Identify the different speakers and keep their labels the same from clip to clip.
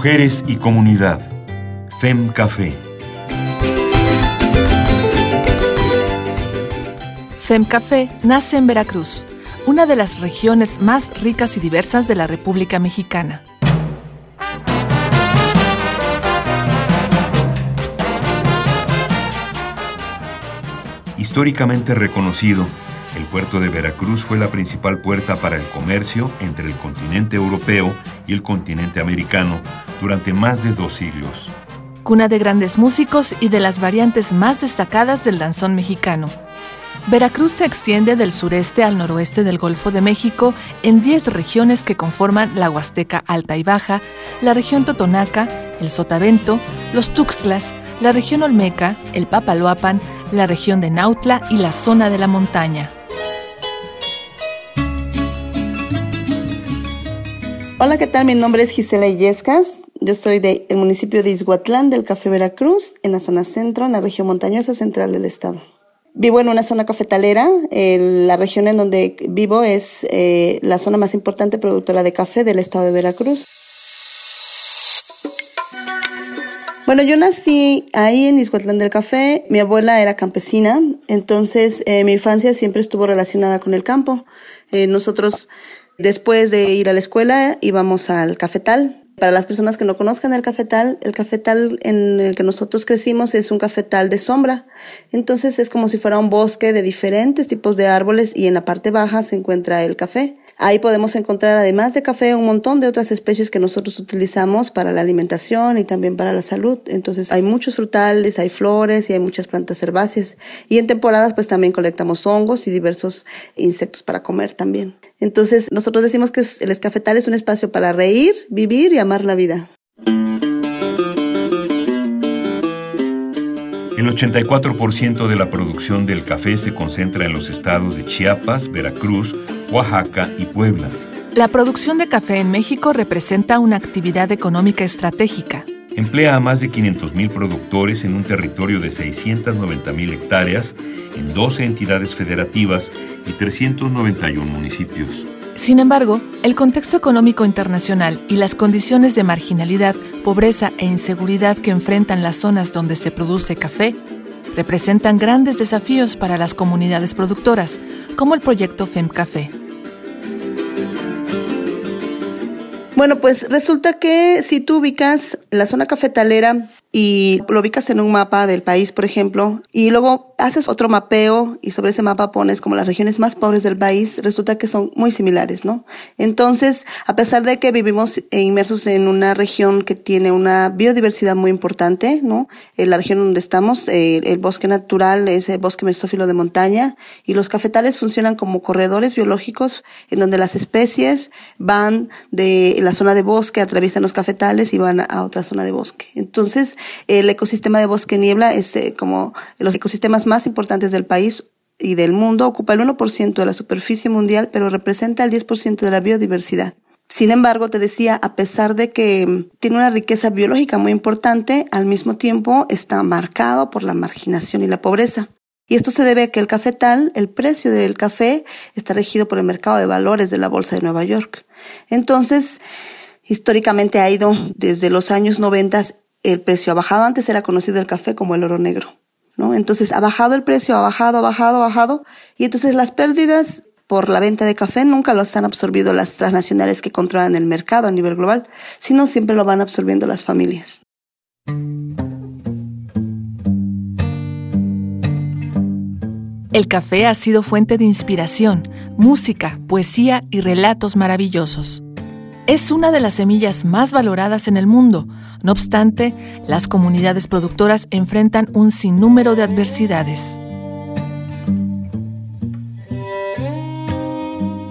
Speaker 1: Mujeres y Comunidad. FEM Café.
Speaker 2: FEM Café nace en Veracruz, una de las regiones más ricas y diversas de la República Mexicana.
Speaker 1: Históricamente reconocido, puerto de Veracruz fue la principal puerta para el comercio entre el continente europeo y el continente americano durante más de dos siglos.
Speaker 2: Cuna de grandes músicos y de las variantes más destacadas del danzón mexicano. Veracruz se extiende del sureste al noroeste del Golfo de México en 10 regiones que conforman la Huasteca Alta y Baja, la región Totonaca, el Sotavento, los Tuxtlas, la región Olmeca, el Papaloapan, la región de Nautla y la zona de la montaña.
Speaker 3: Hola, ¿qué tal? Mi nombre es Gisela Illescas. Yo soy del municipio de Izhuatlán, del Café Veracruz, en la zona centro, en la región montañosa central del estado. Vivo en una zona cafetalera. la región en donde vivo es eh, la zona más importante productora de café del estado de Veracruz. Bueno, yo nací ahí en Izhuatlán del Café. Mi abuela era campesina, entonces eh, mi infancia siempre estuvo relacionada con el campo. Eh, nosotros Después de ir a la escuela íbamos al cafetal. Para las personas que no conozcan el cafetal, el cafetal en el que nosotros crecimos es un cafetal de sombra. Entonces es como si fuera un bosque de diferentes tipos de árboles y en la parte baja se encuentra el café. Ahí podemos encontrar, además de café, un montón de otras especies que nosotros utilizamos para la alimentación y también para la salud. Entonces hay muchos frutales, hay flores y hay muchas plantas herbáceas. Y en temporadas pues también colectamos hongos y diversos insectos para comer también. Entonces nosotros decimos que el escafetal es un espacio para reír, vivir y amar la vida.
Speaker 1: El 84% de la producción del café se concentra en los estados de Chiapas, Veracruz, Oaxaca y Puebla.
Speaker 2: La producción de café en México representa una actividad económica estratégica.
Speaker 1: Emplea a más de 500.000 productores en un territorio de 690.000 hectáreas en 12 entidades federativas y 391 municipios.
Speaker 2: Sin embargo, el contexto económico internacional y las condiciones de marginalidad, pobreza e inseguridad que enfrentan las zonas donde se produce café representan grandes desafíos para las comunidades productoras, como el proyecto FEMCAFé.
Speaker 3: Bueno, pues resulta que si tú ubicas la zona cafetalera y lo ubicas en un mapa del país, por ejemplo, y luego haces otro mapeo y sobre ese mapa pones como las regiones más pobres del país, resulta que son muy similares, ¿no? Entonces, a pesar de que vivimos inmersos en una región que tiene una biodiversidad muy importante, ¿no? En la región donde estamos, eh, el bosque natural es el bosque mesófilo de montaña y los cafetales funcionan como corredores biológicos en donde las especies van de la zona de bosque, atraviesan los cafetales y van a otra zona de bosque. Entonces, el ecosistema de bosque niebla es eh, como los ecosistemas más importantes del país y del mundo, ocupa el 1% de la superficie mundial, pero representa el 10% de la biodiversidad. Sin embargo, te decía, a pesar de que mm, tiene una riqueza biológica muy importante, al mismo tiempo está marcado por la marginación y la pobreza. Y esto se debe a que el cafetal, el precio del café, está regido por el mercado de valores de la Bolsa de Nueva York. Entonces, históricamente ha ido desde los años 90 el precio ha bajado. Antes era conocido el café como el oro negro, ¿no? Entonces ha bajado el precio, ha bajado, ha bajado, ha bajado. Y entonces las pérdidas por la venta de café nunca los han absorbido las transnacionales que controlan el mercado a nivel global, sino siempre lo van absorbiendo las familias.
Speaker 2: El café ha sido fuente de inspiración, música, poesía y relatos maravillosos. Es una de las semillas más valoradas en el mundo. No obstante, las comunidades productoras enfrentan un sinnúmero de adversidades.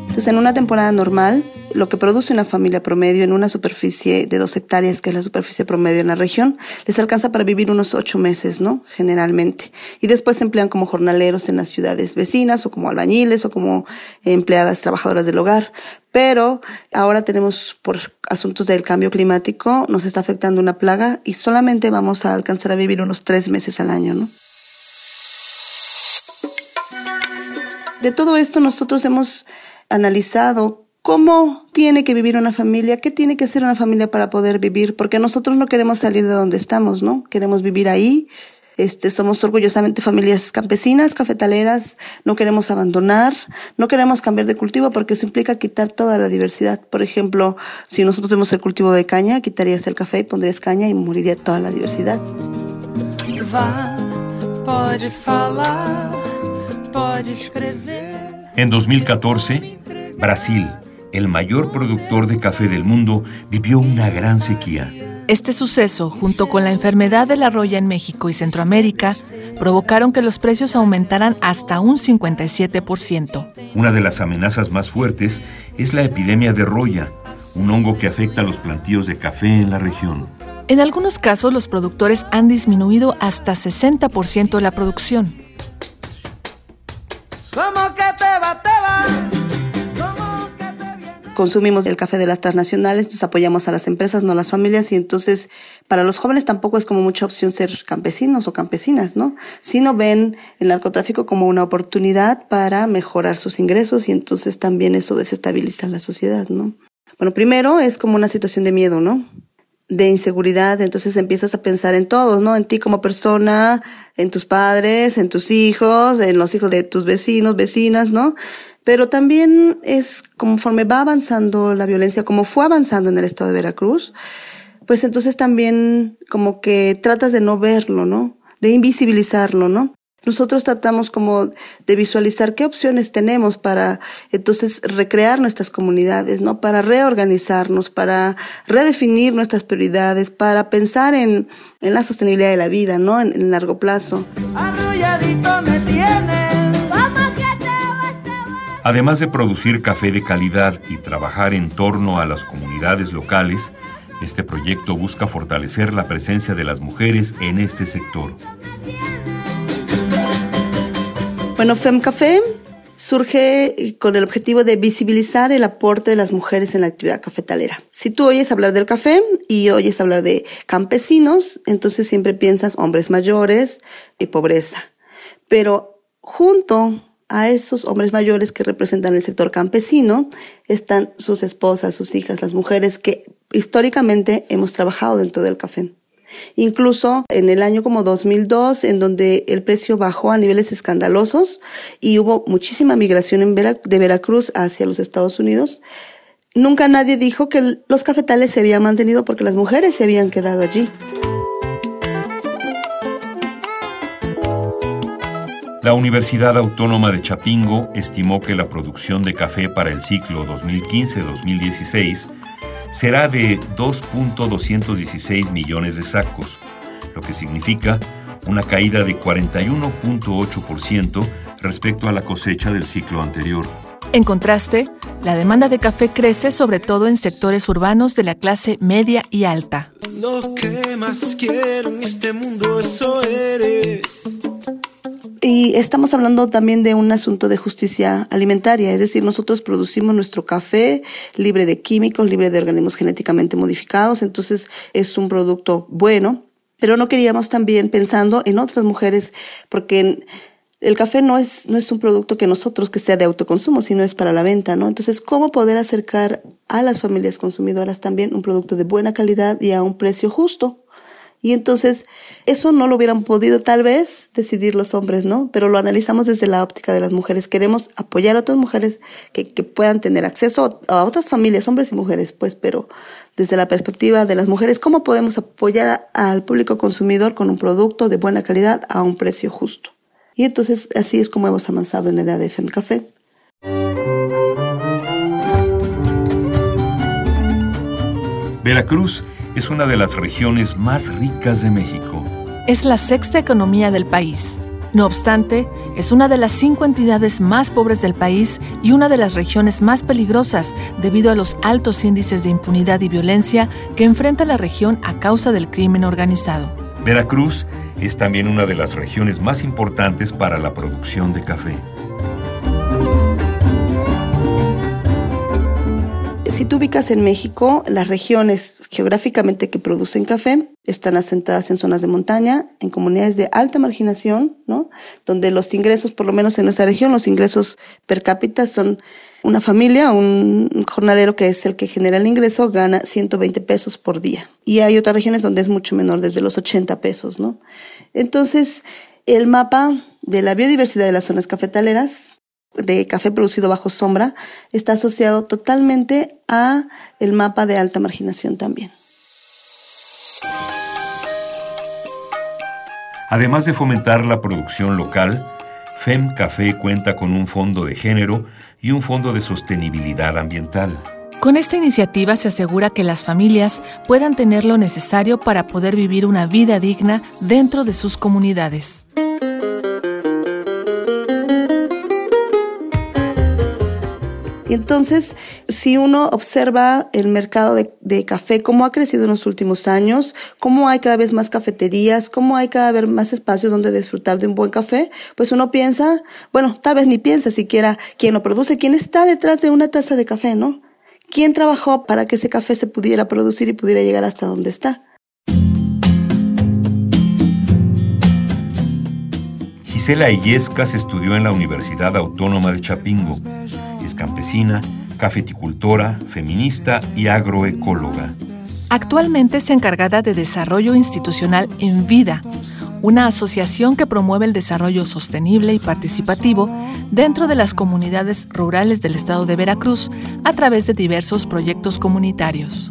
Speaker 3: Entonces, en una temporada normal, lo que produce una familia promedio en una superficie de dos hectáreas, que es la superficie promedio en la región, les alcanza para vivir unos ocho meses, ¿no? Generalmente. Y después se emplean como jornaleros en las ciudades vecinas o como albañiles o como empleadas trabajadoras del hogar. Pero ahora tenemos, por asuntos del cambio climático, nos está afectando una plaga y solamente vamos a alcanzar a vivir unos tres meses al año, ¿no? De todo esto nosotros hemos analizado cómo tiene que vivir una familia, qué tiene que ser una familia para poder vivir, porque nosotros no queremos salir de donde estamos, ¿no? Queremos vivir ahí. Este, somos orgullosamente familias campesinas, cafetaleras, no queremos abandonar, no queremos cambiar de cultivo porque eso implica quitar toda la diversidad. Por ejemplo, si nosotros tenemos el cultivo de caña, quitarías el café y pondrías caña y moriría toda la diversidad.
Speaker 1: En 2014, Brasil, el mayor productor de café del mundo, vivió una gran sequía.
Speaker 2: Este suceso, junto con la enfermedad de la roya en México y Centroamérica, provocaron que los precios aumentaran hasta un 57%.
Speaker 1: Una de las amenazas más fuertes es la epidemia de roya, un hongo que afecta a los plantíos de café en la región.
Speaker 2: En algunos casos, los productores han disminuido hasta 60% la producción.
Speaker 3: Consumimos el café de las transnacionales, nos apoyamos a las empresas, no a las familias, y entonces para los jóvenes tampoco es como mucha opción ser campesinos o campesinas, ¿no? Sino ven el narcotráfico como una oportunidad para mejorar sus ingresos y entonces también eso desestabiliza la sociedad, ¿no? Bueno, primero es como una situación de miedo, ¿no? de inseguridad, entonces empiezas a pensar en todos, ¿no? En ti como persona, en tus padres, en tus hijos, en los hijos de tus vecinos, vecinas, ¿no? Pero también es conforme va avanzando la violencia, como fue avanzando en el estado de Veracruz, pues entonces también como que tratas de no verlo, ¿no? De invisibilizarlo, ¿no? Nosotros tratamos como de visualizar qué opciones tenemos para entonces recrear nuestras comunidades, ¿no? Para reorganizarnos, para redefinir nuestras prioridades, para pensar en, en la sostenibilidad de la vida, ¿no? En, en largo plazo. Arrulladito
Speaker 1: Además de producir café de calidad y trabajar en torno a las comunidades locales, este proyecto busca fortalecer la presencia de las mujeres en este sector.
Speaker 3: Bueno, FemCafé surge con el objetivo de visibilizar el aporte de las mujeres en la actividad cafetalera. Si tú oyes hablar del café y oyes hablar de campesinos, entonces siempre piensas hombres mayores y pobreza. Pero junto a esos hombres mayores que representan el sector campesino están sus esposas, sus hijas, las mujeres que históricamente hemos trabajado dentro del café. Incluso en el año como 2002, en donde el precio bajó a niveles escandalosos y hubo muchísima migración de Veracruz hacia los Estados Unidos, nunca nadie dijo que los cafetales se habían mantenido porque las mujeres se habían quedado allí.
Speaker 1: La Universidad Autónoma de Chapingo estimó que la producción de café para el ciclo 2015-2016 será de 2.216 millones de sacos, lo que significa una caída de 41.8% respecto a la cosecha del ciclo anterior.
Speaker 2: En contraste, la demanda de café crece sobre todo en sectores urbanos de la clase media y alta. Lo que más quiero en este mundo,
Speaker 3: eso eres. Y estamos hablando también de un asunto de justicia alimentaria, es decir, nosotros producimos nuestro café libre de químicos, libre de organismos genéticamente modificados, entonces es un producto bueno, pero no queríamos también pensando en otras mujeres, porque el café no es, no es un producto que nosotros que sea de autoconsumo, sino es para la venta, ¿no? Entonces, ¿cómo poder acercar a las familias consumidoras también un producto de buena calidad y a un precio justo? Y entonces eso no lo hubieran podido tal vez decidir los hombres, ¿no? Pero lo analizamos desde la óptica de las mujeres. Queremos apoyar a otras mujeres que, que puedan tener acceso a otras familias, hombres y mujeres, pues, pero desde la perspectiva de las mujeres, ¿cómo podemos apoyar al público consumidor con un producto de buena calidad a un precio justo? Y entonces así es como hemos avanzado en la idea de FM Café.
Speaker 1: Veracruz es una de las regiones más ricas de México.
Speaker 2: Es la sexta economía del país. No obstante, es una de las cinco entidades más pobres del país y una de las regiones más peligrosas debido a los altos índices de impunidad y violencia que enfrenta la región a causa del crimen organizado.
Speaker 1: Veracruz es también una de las regiones más importantes para la producción de café.
Speaker 3: Si tú ubicas en México, las regiones geográficamente que producen café están asentadas en zonas de montaña, en comunidades de alta marginación, ¿no? Donde los ingresos, por lo menos en nuestra región, los ingresos per cápita son una familia, un jornalero que es el que genera el ingreso, gana 120 pesos por día. Y hay otras regiones donde es mucho menor, desde los 80 pesos, ¿no? Entonces, el mapa de la biodiversidad de las zonas cafetaleras de café producido bajo sombra está asociado totalmente a el mapa de alta marginación también.
Speaker 1: Además de fomentar la producción local, FEM Café cuenta con un fondo de género y un fondo de sostenibilidad ambiental.
Speaker 2: Con esta iniciativa se asegura que las familias puedan tener lo necesario para poder vivir una vida digna dentro de sus comunidades.
Speaker 3: Y entonces, si uno observa el mercado de, café, cómo ha crecido en los últimos años, cómo hay cada vez más cafeterías, cómo hay cada vez más espacios donde disfrutar de un buen café, pues uno piensa, bueno, tal vez ni piensa siquiera quién lo produce, quién está detrás de una taza de café, ¿no? ¿Quién trabajó para que ese café se pudiera producir y pudiera llegar hasta donde está?
Speaker 1: Gisela Illescas estudió en la Universidad Autónoma de Chapingo es campesina, cafeticultora, feminista y agroecóloga.
Speaker 2: Actualmente es encargada de desarrollo institucional en Vida, una asociación que promueve el desarrollo sostenible y participativo dentro de las comunidades rurales del estado de Veracruz a través de diversos proyectos comunitarios.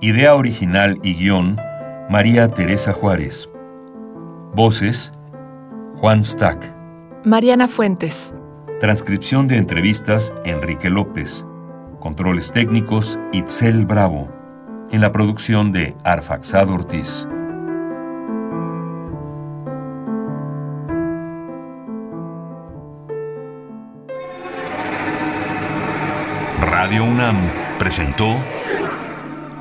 Speaker 1: Idea original y guion, María Teresa Juárez. Voces, Juan Stack.
Speaker 2: Mariana Fuentes.
Speaker 1: Transcripción de entrevistas, Enrique López. Controles técnicos, Itzel Bravo. En la producción de Arfaxado Ortiz. Radio UNAM presentó